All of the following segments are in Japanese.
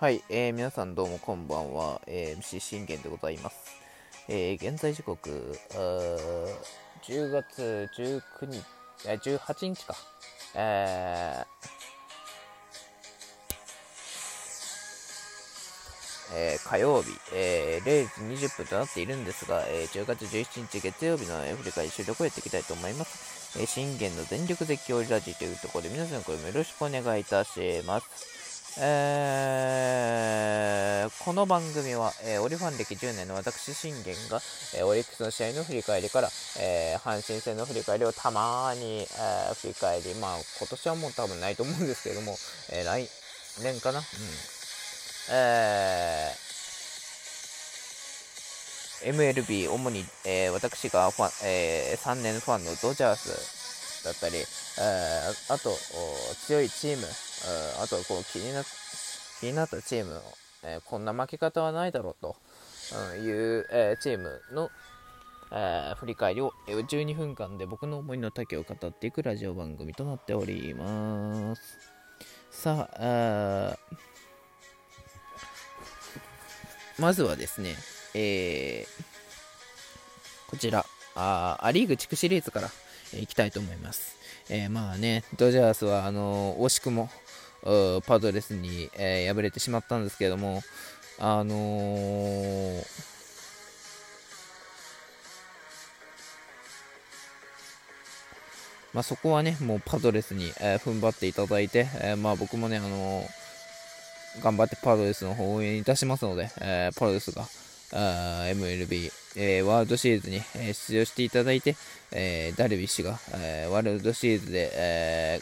はい、えー、皆さんどうもこんばんは、えー、MC 信玄でございます。えー、現在時刻、10月19日、18日か、えーえ、火曜日、えー、0時20分となっているんですが、えー、10月17日月曜日の振り返り収録をやっていきたいと思います。えー、信玄の全力絶叫ラジというところで皆さんこれもよろしくお願いいたします。えー、この番組は、えー、オリファン歴10年の私、信玄が、えー、オリックスの試合の振り返りから、え阪神戦の振り返りをたまに、え振り返り、まあ、今年はもう多分ないと思うんですけども、え来年かな？うん。えー、MLB、主に、え私がファン、え3年ファンのドジャースだったり、えあと、強いチーム、あとはこう気にな気になったチームの、えー、こんな負け方はないだろうと、いう、えー、チームの、えー、振り返りを12分間で僕の思いの丈を語っていくラジオ番組となっております。さあ、あまずはですね、えー、こちら、あア・リーグ地区シリーズから、えー、いきたいと思います。えー、まあね、ドジャースは、あの惜しくも、パドレスに、えー、敗れてしまったんですけれども、あのー、まあ、そこはね、もうパドレスに、えー、踏ん張っていただいて、えまあ、僕もね、あの頑張ってパドレスの方を応援いたしますので、えパドレスが、MLB、え、ワールドシリーズに、え、出場していただいて、え、ダルビッシュが、えワールドシリーズで、え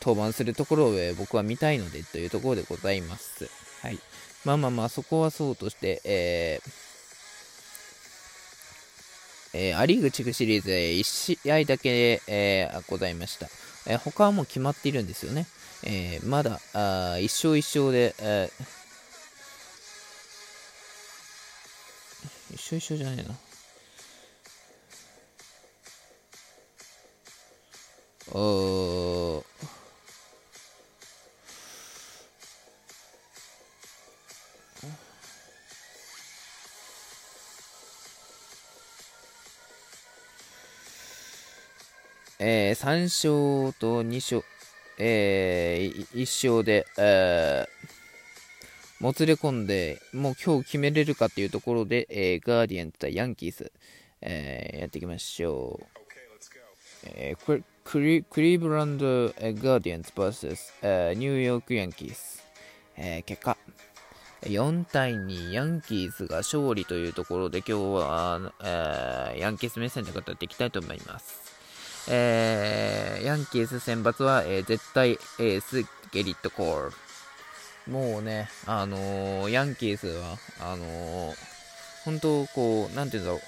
登板するところを、僕は見たいのでというところでございます。はい。まあまあまあ、そこはそうとして、ええー、ア・リーグ地区シリーズで1試合だけ、えー、ございました。えー、他はもう決まっているんですよね。えまだあ1勝1勝で、え一緒一緒じゃねえな。おえー、3勝と2勝、えー、1勝で、えー、もつれ込んで、もう今日決めれるかっていうところで、えー、ガーディアンズ対ヤンキース、えー、やっていきましょう。えー、クリクリーブランド、えー、ガーディアンズ vs、えー、ニューヨークヤンキース、えー、結果、4対2ヤンキースが勝利というところで今日は、えー、ヤンキース目線で語っていきたいと思います。えー、ヤンキース先発は、えー、絶対エースゲリット・コール。もうね、あのー、ヤンキースは、あの、本当こう、なんていうんだろ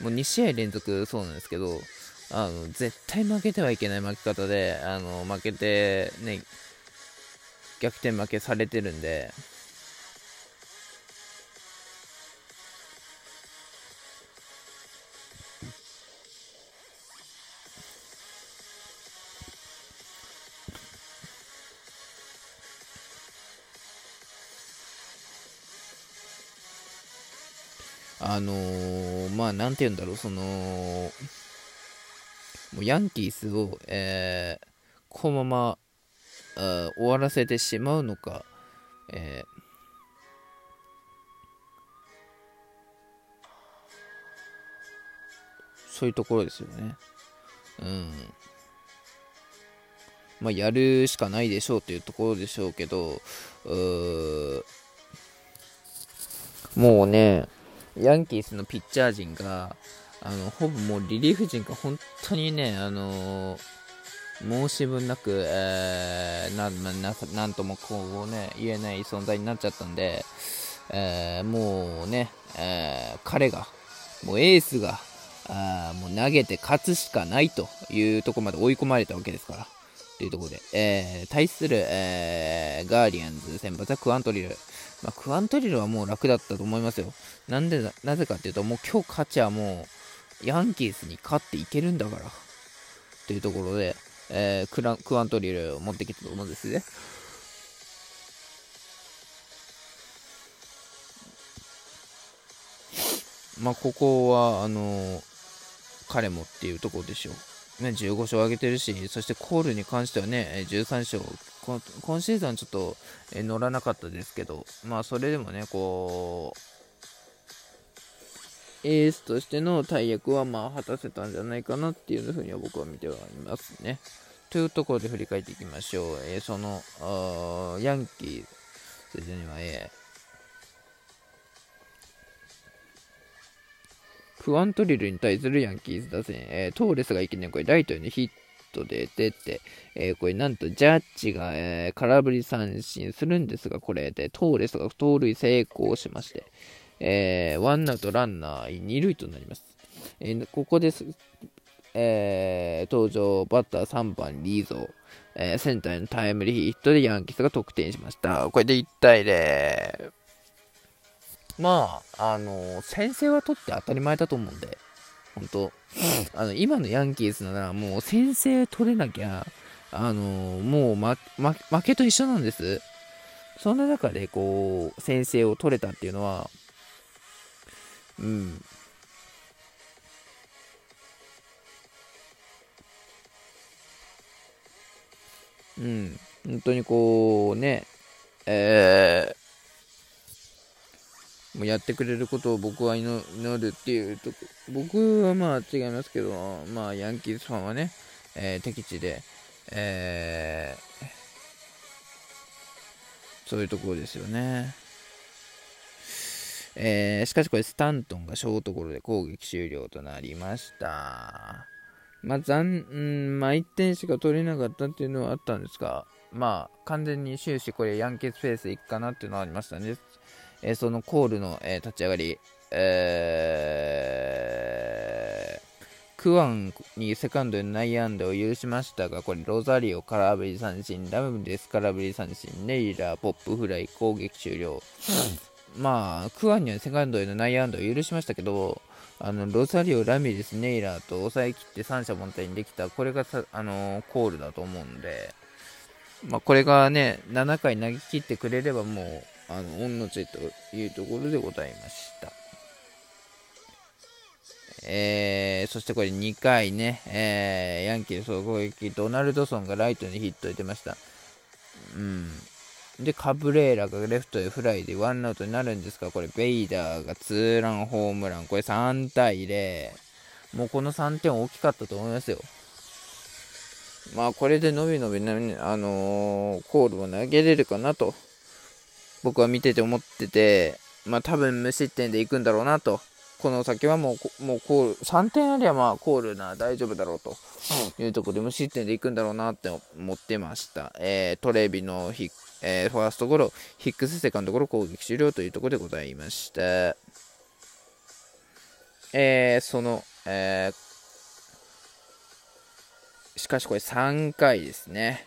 う。もう2試合連続そうなんですけど、あの、絶対負けてはいけない負け方で、あの、負けて、ね、逆転負けされてるんで、あのー、まあ、なんて言うんだろう、その、もうヤンキースを、えー、このまま、終わらせてしまうのか、えー、そういうところですよね。うん。まあ、やるしかないでしょうというところでしょうけど、うもうね、ヤンキースのピッチャー陣が、あの、ほぼもうリリーフ陣が本当にね、あのー、申し分なく、えー、な、な、なんともこうね、言えない存在になっちゃったんで、えー、もうね、えー、彼が、もうエースが、あもう投げて勝つしかないというところまで追い込まれたわけですから。というところで、えー、対する、えー、ガーディアンズ先発はクアントリル。まあ、クアントリルはもう楽だったと思いますよ。なんでな、ぜかというと、もう今日勝ちはもう、ヤンキースに勝っていけるんだから。というところで、えー、クラクアントリルを持ってきたと思うんですね。まあ、ここは、あのー、彼もっていうところでしょう。ね、15勝上げてるし、そしてコールに関してはね、13勝、今シーズンちょっと乗らなかったですけど、まあ、それでもね、こう、エースとしての大役はまあ果たせたんじゃないかなっていうふうには僕は見てはいますね。というところで振り返っていきましょう。えー、そのヤンキーズには、えー、クワントリルに対するヤンキーズ打線、えー、トーレスがいきなりこれライトにヒットで出て、えー、これなんとジャッジが、えー、空振り三振するんですが、これでトーレスが盗塁成功しまして、えー、ワンアウトランナー2塁となります。え、ここです、え、登場バッター3番リーゾー、え、センターへのタイムリーヒットでヤンキースが得点しました。これで1対0。まあ、あの先制は取って当たり前だと思うんで、本当あの今のヤンキースならもう先制取れなきゃ、あのもう、まま、負けと一緒なんです。そんな中でこう先制を取れたっていうのは、うん。うん。本当にこうね、えー、もやってくれることを僕は祈るっていうと僕はまあ違いますけど、まあヤンキースファンはね、えー、敵地で、えー、そういうところですよね。えー、しかしこれスタントンがショートゴロで攻撃終了となりました。まあ、残、うん、まあ、1点しか取れなかったっていうのはあったんですが、まあ、完全に終始これヤンケースペースいくかなっていうのはありましたね。えー、そのコールの、えー、立ち上がり、えー、クワンにセカンドで内野安打を許しましたが、これロザリオ空振り三振、ラムデス空振り三振、ネイラー、ポップフライ、攻撃終了。まあ、クアンにはセカンドへの内野安打を許しましたけど、あのロサリオ、ラミレス、ネイラーと抑えきって三者凡退にできた、これがあのコールだと思うんで、まあ、これがね、7回投げ切ってくれればもう、あの、御の字というところでございました。えー、そしてこれ2回ね、えー、ヤンキー総攻撃、ドナルドソンがライトにヒットで出ました。うん。で、カブレーラがレフトへフライでワンアウトになるんですが、これ、ベイダーがツーランホームラン。これ3対0。もうこの3点大きかったと思いますよ。まあ、これでのびのび、あのー、コールを投げれるかなと、僕は見てて思ってて、まあ、多分無失点でいくんだろうなと。この先はもう、もうコール、3点ありゃまあコールな大丈夫だろうというところで無失点でいくんだろうなって思ってました。えー、トレビのヒッえー、ファーストゴロ、ヒックスセカンドゴロ攻撃終了というところでございました。えー、その、えー、しかしこれ3回ですね。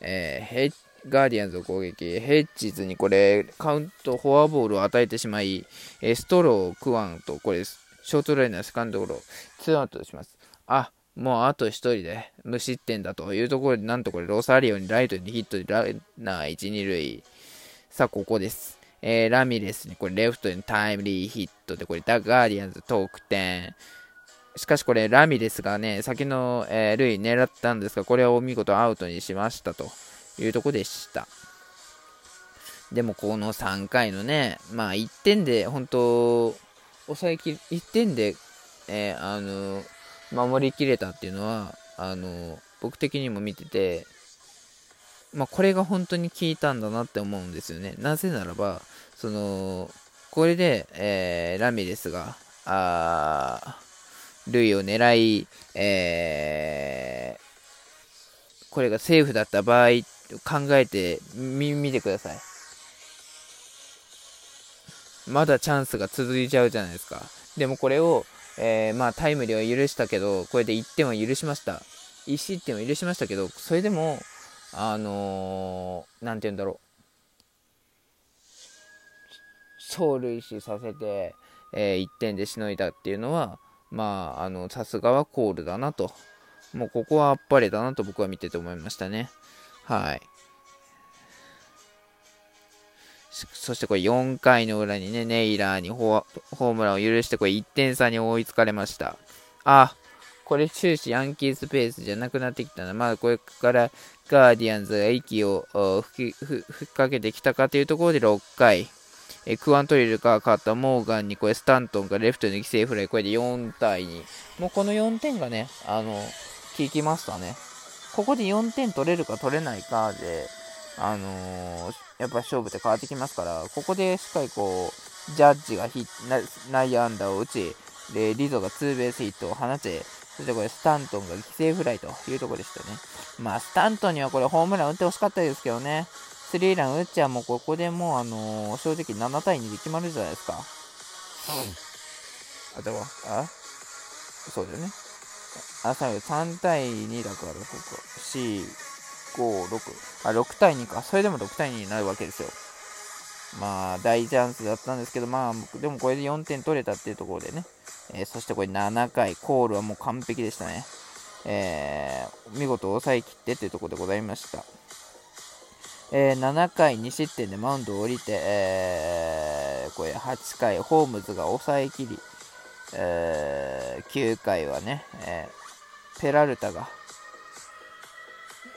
えー、ヘッガーディアンズの攻撃、ヘッジズにこれ、カウント、フォアボールを与えてしまい、えストロー、クワンと、これ、ショートライナー、セカンドゴロ、ツーアウトします。あ、もうあと1人で無失点だというところで、なんとこれロサリオにライトにヒットでランナー1、2塁。さあ、ここです。えー、ラミレスにこれレフトにタイムリーヒットで、これダガーディアンズ得点。しかしこれラミレスがね、先の、えー、塁狙ったんですが、これを見事アウトにしましたというとこでした。でもこの3回のね、まあ1点で本当、抑えき1点で、えー、あの守りきれたっていうのはあの僕的にも見てて、まあ、これが本当に効いたんだなって思うんですよねなぜならばそのこれで、えー、ラミレスがあ塁を狙い、えー、これがセーフだった場合っ考えてみ見てくださいまだチャンスが続いちゃうじゃないですかでもこれをえー、まあタイムリーは許したけど、これで1点は許しました。1失点は許しましたけど、それでも、あのー、て言うんだろう。走塁死させて、えー、1点でしのいだっていうのは、まあ、あの、さすがはコールだなと。もうここはあっぱれだなと僕は見てて思いましたね。はい。そしてこれ4回の裏にね、ネイラーにホームランを許して、これ1点差に追いつかれました。あ、これ終始ヤンキースペースじゃなくなってきたな。まあこれからガーディアンズが息を吹きかけてきたかというところで6回。えクワントリルが勝ったモーガンにこれスタントンがレフトに犠牲フライ、これで4対2。もうこの4点がね、あの、効きましたね。ここで4点取れるか取れないかで、あのー、やっぱ勝負って変わってきますから、ここでしっかりこう、ジャッジがヒ内野安打を打ち、で、リゾがツーベースヒットを放ち、そしてこれスタントンが犠牲フライというところでしたね。まあ、スタントンにはこれホームラン打ってほしかったですけどね。スリーラン打っちゃもうここでもう、あのー、正直7対2で決まるじゃないですか。あ、でも、あ？そうだよね。あ、最後3対2だから、ここ、4、5、6、あ、6対2か。それでも6対2になるわけですよ。まあ、大チャンスだったんですけど、まあ、でもこれで4点取れたっていうところでね。えー、そしてこれ7回、コールはもう完璧でしたね。えー、見事抑えきってっていうところでございました。えー、7回2失点でマウンドを降りて、えー、これ8回、ホームズが抑えきり、えー、9回はね、えペラルタが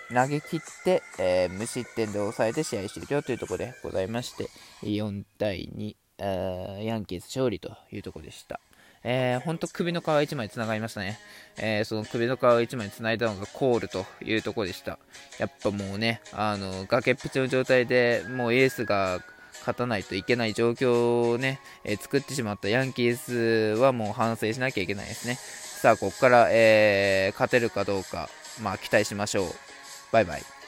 投げ切って、え無失点で抑えて試合終了というところでございまして、4対2、ヤンキース勝利というところでした。えー、ほんと首の皮1枚つながりましたね。えー、その首の皮1枚つないだのがコールというところでした。やっぱもうね、あの、崖っぷちの状態でもうエースが勝たないといけない状況をね、えー、作ってしまったヤンキースはもう反省しなきゃいけないですね。さあ、ここから、えー、勝てるかどうか、まあ、期待しましょう。バイバイ。